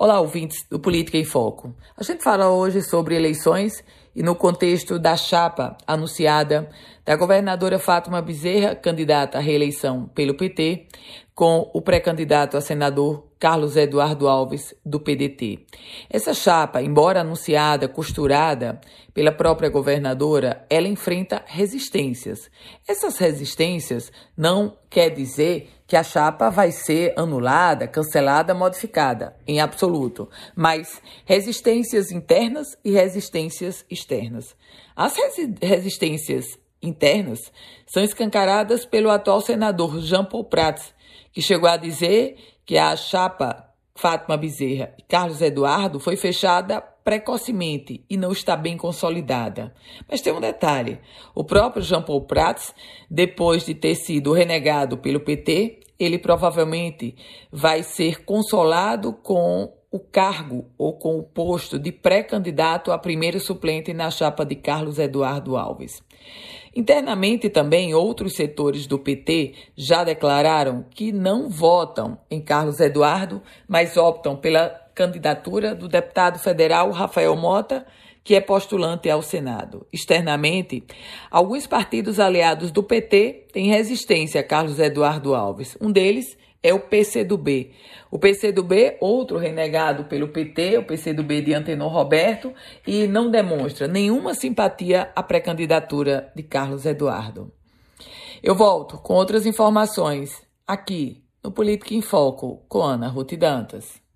Olá, ouvintes do Política em Foco. A gente fala hoje sobre eleições e no contexto da chapa anunciada da governadora Fátima Bezerra, candidata à reeleição pelo PT, com o pré-candidato a senador Carlos Eduardo Alves, do PDT. Essa chapa, embora anunciada, costurada pela própria governadora, ela enfrenta resistências. Essas resistências não quer dizer que a chapa vai ser anulada, cancelada, modificada, em absoluto, mas resistências internas e resistências externas. As resistências internas são escancaradas pelo atual senador Jean Paul Prats, que chegou a dizer que a chapa Fátima Bezerra e Carlos Eduardo foi fechada precocemente e não está bem consolidada. Mas tem um detalhe: o próprio Jean Paul Prats, depois de ter sido renegado pelo PT, ele provavelmente vai ser consolado com o cargo ou com o posto de pré-candidato a primeiro suplente na chapa de Carlos Eduardo Alves. Internamente também, outros setores do PT já declararam que não votam em Carlos Eduardo, mas optam pela candidatura do deputado federal Rafael Mota, que é postulante ao Senado. Externamente, alguns partidos aliados do PT têm resistência a Carlos Eduardo Alves. Um deles é o PCdoB. O PCdoB, outro renegado pelo PT, o PCdoB de Antenor Roberto, e não demonstra nenhuma simpatia à pré-candidatura de Carlos Eduardo. Eu volto com outras informações aqui no Política em Foco com Ana Ruth Dantas.